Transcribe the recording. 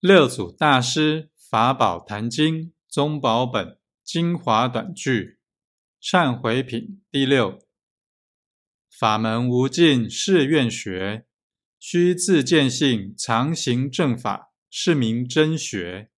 六祖大师法宝坛经宗宝本精华短句忏悔品第六。法门无尽誓愿学，须自见性常行正法，是名真学。